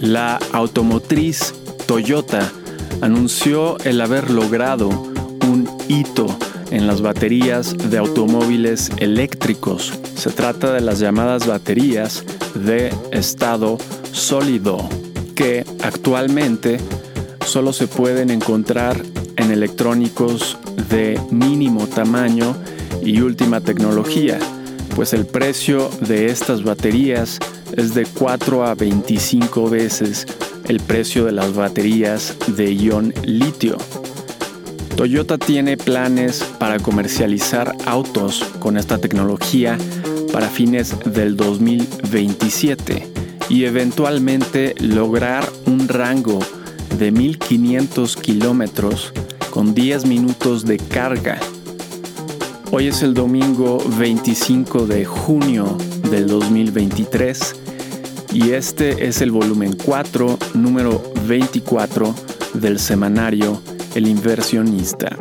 La automotriz Toyota anunció el haber logrado un hito en las baterías de automóviles eléctricos. Se trata de las llamadas baterías de estado sólido, que actualmente solo se pueden encontrar en electrónicos de mínimo tamaño y última tecnología, pues el precio de estas baterías es de 4 a 25 veces el precio de las baterías de ion litio. Toyota tiene planes para comercializar autos con esta tecnología para fines del 2027 y eventualmente lograr un rango de 1500 kilómetros con 10 minutos de carga. Hoy es el domingo 25 de junio del 2023 y este es el volumen 4, número 24 del semanario El inversionista.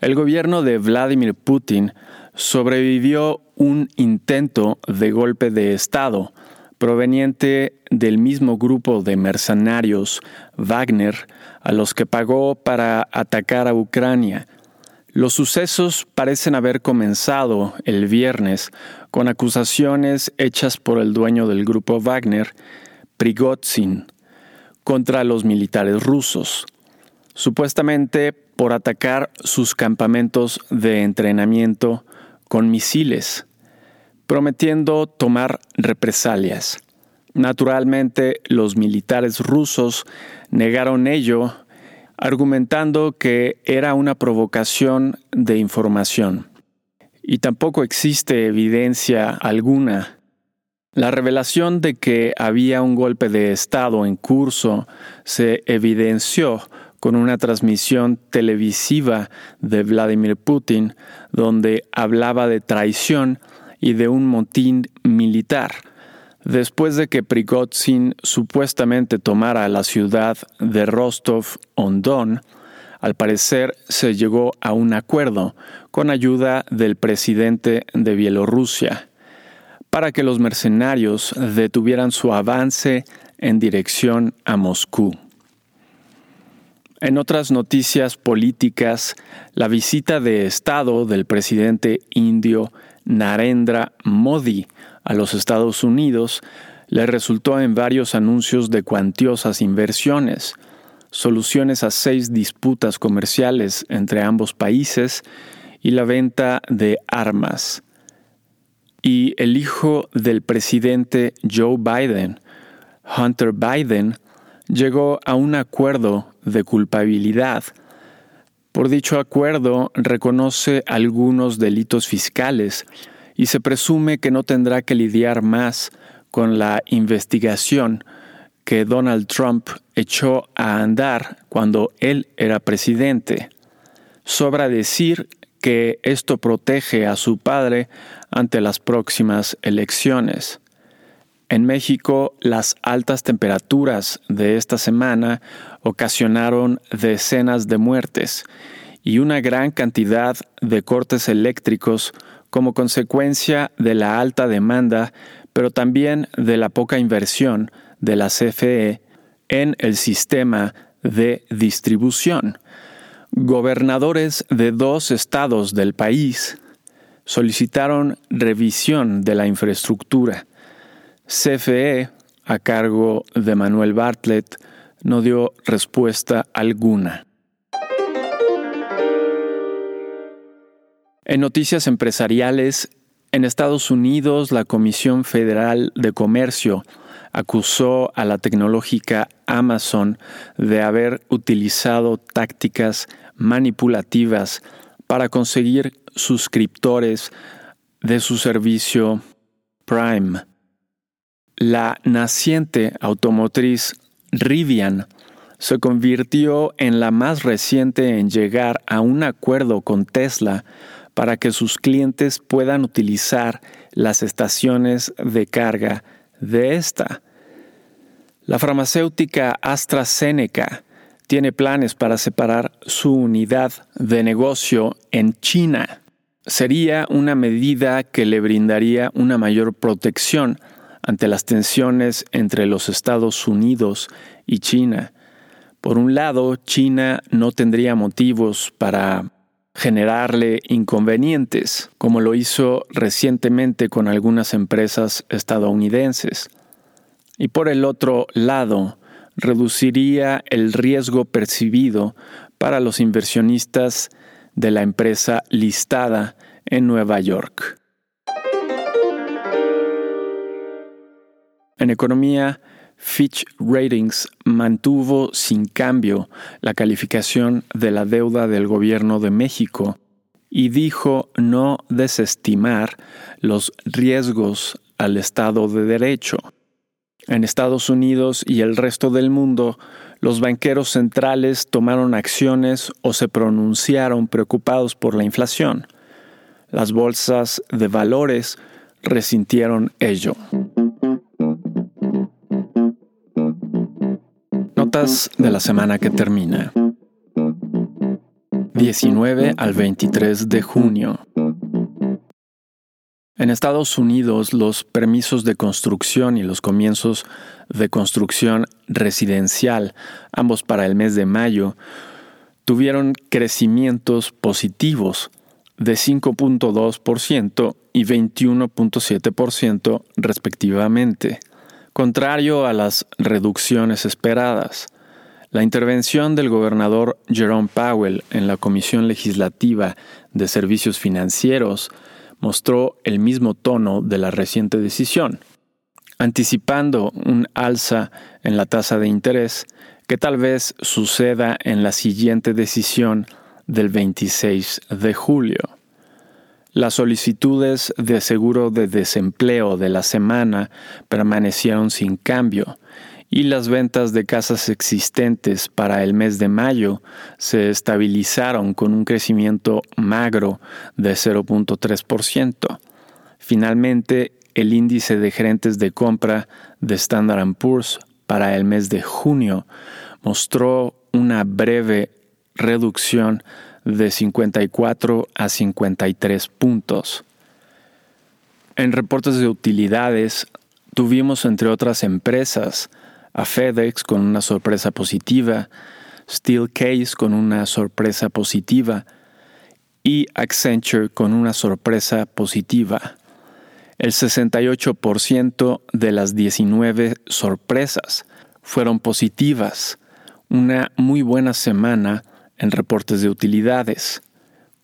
El gobierno de Vladimir Putin sobrevivió un intento de golpe de Estado proveniente del mismo grupo de mercenarios Wagner a los que pagó para atacar a Ucrania. Los sucesos parecen haber comenzado el viernes con acusaciones hechas por el dueño del grupo Wagner, Prigozhin, contra los militares rusos, supuestamente por atacar sus campamentos de entrenamiento con misiles prometiendo tomar represalias. Naturalmente, los militares rusos negaron ello, argumentando que era una provocación de información. Y tampoco existe evidencia alguna. La revelación de que había un golpe de Estado en curso se evidenció con una transmisión televisiva de Vladimir Putin donde hablaba de traición y de un motín militar, después de que Prigozhin supuestamente tomara la ciudad de Rostov-on-Don, al parecer se llegó a un acuerdo con ayuda del presidente de Bielorrusia para que los mercenarios detuvieran su avance en dirección a Moscú. En otras noticias políticas, la visita de Estado del presidente indio Narendra Modi a los Estados Unidos le resultó en varios anuncios de cuantiosas inversiones, soluciones a seis disputas comerciales entre ambos países y la venta de armas. Y el hijo del presidente Joe Biden, Hunter Biden, llegó a un acuerdo de culpabilidad por dicho acuerdo, reconoce algunos delitos fiscales y se presume que no tendrá que lidiar más con la investigación que Donald Trump echó a andar cuando él era presidente. Sobra decir que esto protege a su padre ante las próximas elecciones. En México, las altas temperaturas de esta semana ocasionaron decenas de muertes y una gran cantidad de cortes eléctricos como consecuencia de la alta demanda, pero también de la poca inversión de la CFE en el sistema de distribución. Gobernadores de dos estados del país solicitaron revisión de la infraestructura CFE, a cargo de Manuel Bartlett, no dio respuesta alguna. En noticias empresariales, en Estados Unidos la Comisión Federal de Comercio acusó a la tecnológica Amazon de haber utilizado tácticas manipulativas para conseguir suscriptores de su servicio Prime. La naciente automotriz Rivian se convirtió en la más reciente en llegar a un acuerdo con Tesla para que sus clientes puedan utilizar las estaciones de carga de esta. La farmacéutica AstraZeneca tiene planes para separar su unidad de negocio en China. Sería una medida que le brindaría una mayor protección ante las tensiones entre los Estados Unidos y China. Por un lado, China no tendría motivos para generarle inconvenientes, como lo hizo recientemente con algunas empresas estadounidenses. Y por el otro lado, reduciría el riesgo percibido para los inversionistas de la empresa listada en Nueva York. En economía, Fitch Ratings mantuvo sin cambio la calificación de la deuda del gobierno de México y dijo no desestimar los riesgos al Estado de Derecho. En Estados Unidos y el resto del mundo, los banqueros centrales tomaron acciones o se pronunciaron preocupados por la inflación. Las bolsas de valores resintieron ello. De la semana que termina. 19 al 23 de junio. En Estados Unidos, los permisos de construcción y los comienzos de construcción residencial, ambos para el mes de mayo, tuvieron crecimientos positivos de 5.2% y 21.7% respectivamente contrario a las reducciones esperadas. La intervención del gobernador Jerome Powell en la Comisión Legislativa de Servicios Financieros mostró el mismo tono de la reciente decisión, anticipando un alza en la tasa de interés que tal vez suceda en la siguiente decisión del 26 de julio. Las solicitudes de seguro de desempleo de la semana permanecieron sin cambio y las ventas de casas existentes para el mes de mayo se estabilizaron con un crecimiento magro de 0.3%. Finalmente, el índice de gerentes de compra de Standard Poor's para el mes de junio mostró una breve reducción de 54 a 53 puntos. En reportes de utilidades, tuvimos entre otras empresas a FedEx con una sorpresa positiva, Steelcase con una sorpresa positiva y Accenture con una sorpresa positiva. El 68% de las 19 sorpresas fueron positivas, una muy buena semana en reportes de utilidades.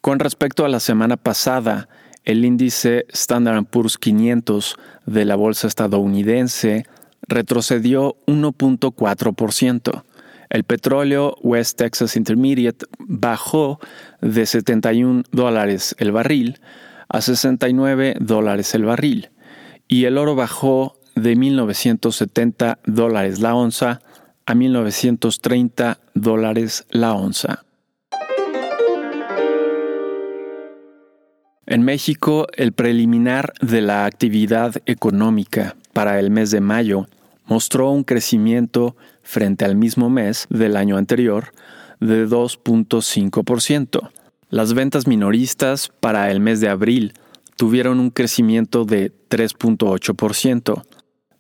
Con respecto a la semana pasada, el índice Standard Poor's 500 de la bolsa estadounidense retrocedió 1.4%. El petróleo West Texas Intermediate bajó de 71 dólares el barril a 69 dólares el barril y el oro bajó de 1.970 dólares la onza a 1.930 dólares la onza. En México, el preliminar de la actividad económica para el mes de mayo mostró un crecimiento frente al mismo mes del año anterior de 2.5%. Las ventas minoristas para el mes de abril tuvieron un crecimiento de 3.8%.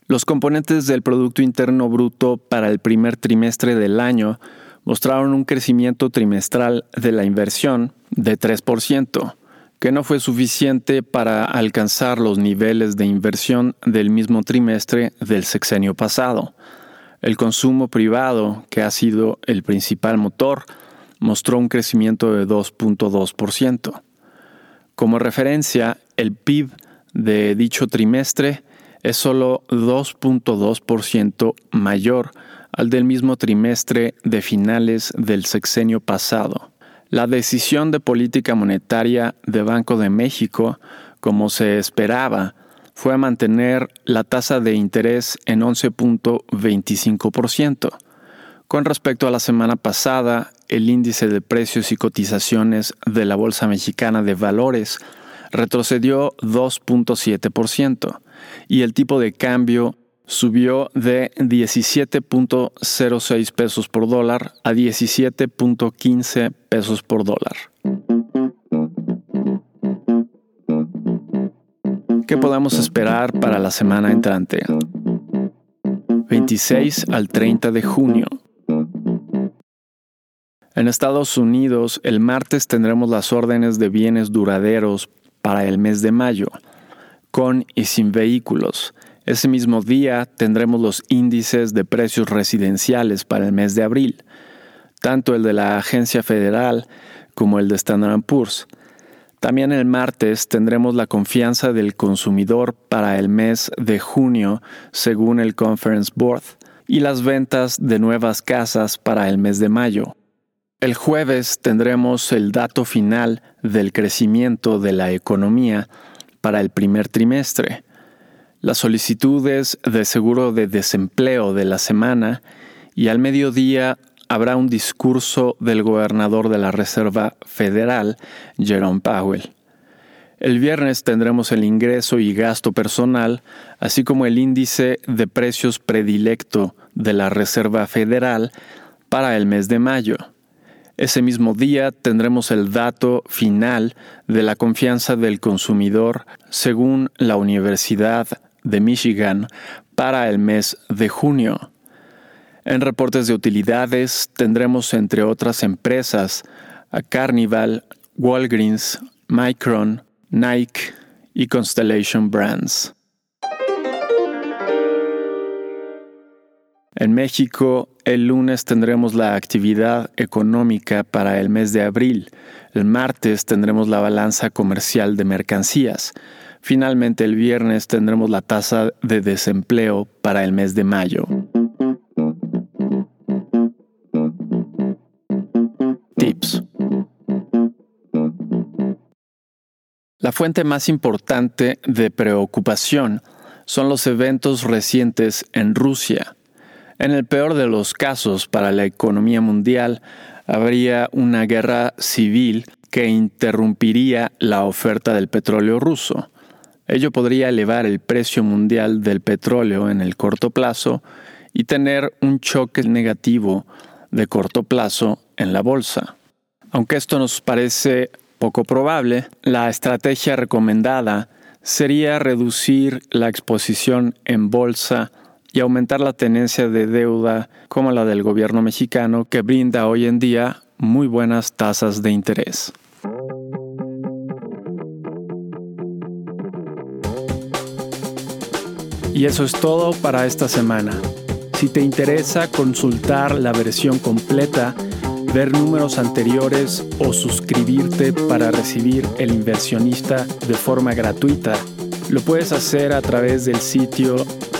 Los componentes del Producto Interno Bruto para el primer trimestre del año mostraron un crecimiento trimestral de la inversión de 3% que no fue suficiente para alcanzar los niveles de inversión del mismo trimestre del sexenio pasado. El consumo privado, que ha sido el principal motor, mostró un crecimiento de 2.2%. Como referencia, el PIB de dicho trimestre es solo 2.2% mayor al del mismo trimestre de finales del sexenio pasado. La decisión de política monetaria de Banco de México, como se esperaba, fue mantener la tasa de interés en 11.25%. Con respecto a la semana pasada, el índice de precios y cotizaciones de la Bolsa Mexicana de Valores retrocedió 2.7% y el tipo de cambio subió de 17.06 pesos por dólar a 17.15 pesos por dólar. ¿Qué podemos esperar para la semana entrante? 26 al 30 de junio. En Estados Unidos, el martes tendremos las órdenes de bienes duraderos para el mes de mayo, con y sin vehículos. Ese mismo día tendremos los índices de precios residenciales para el mes de abril, tanto el de la Agencia Federal como el de Standard Poor's. También el martes tendremos la confianza del consumidor para el mes de junio, según el Conference Board, y las ventas de nuevas casas para el mes de mayo. El jueves tendremos el dato final del crecimiento de la economía para el primer trimestre, las solicitudes de seguro de desempleo de la semana y al mediodía habrá un discurso del gobernador de la Reserva Federal, Jerome Powell. El viernes tendremos el ingreso y gasto personal, así como el índice de precios predilecto de la Reserva Federal para el mes de mayo. Ese mismo día tendremos el dato final de la confianza del consumidor según la Universidad de Michigan para el mes de junio. En reportes de utilidades tendremos entre otras empresas a Carnival, Walgreens, Micron, Nike y Constellation Brands. En México, el lunes tendremos la actividad económica para el mes de abril. El martes tendremos la balanza comercial de mercancías. Finalmente, el viernes tendremos la tasa de desempleo para el mes de mayo. La fuente más importante de preocupación son los eventos recientes en Rusia. En el peor de los casos para la economía mundial, habría una guerra civil que interrumpiría la oferta del petróleo ruso. Ello podría elevar el precio mundial del petróleo en el corto plazo y tener un choque negativo de corto plazo en la bolsa. Aunque esto nos parece poco probable, la estrategia recomendada sería reducir la exposición en bolsa y aumentar la tenencia de deuda como la del gobierno mexicano que brinda hoy en día muy buenas tasas de interés. Y eso es todo para esta semana. Si te interesa consultar la versión completa, ver números anteriores o suscribirte para recibir El inversionista de forma gratuita, lo puedes hacer a través del sitio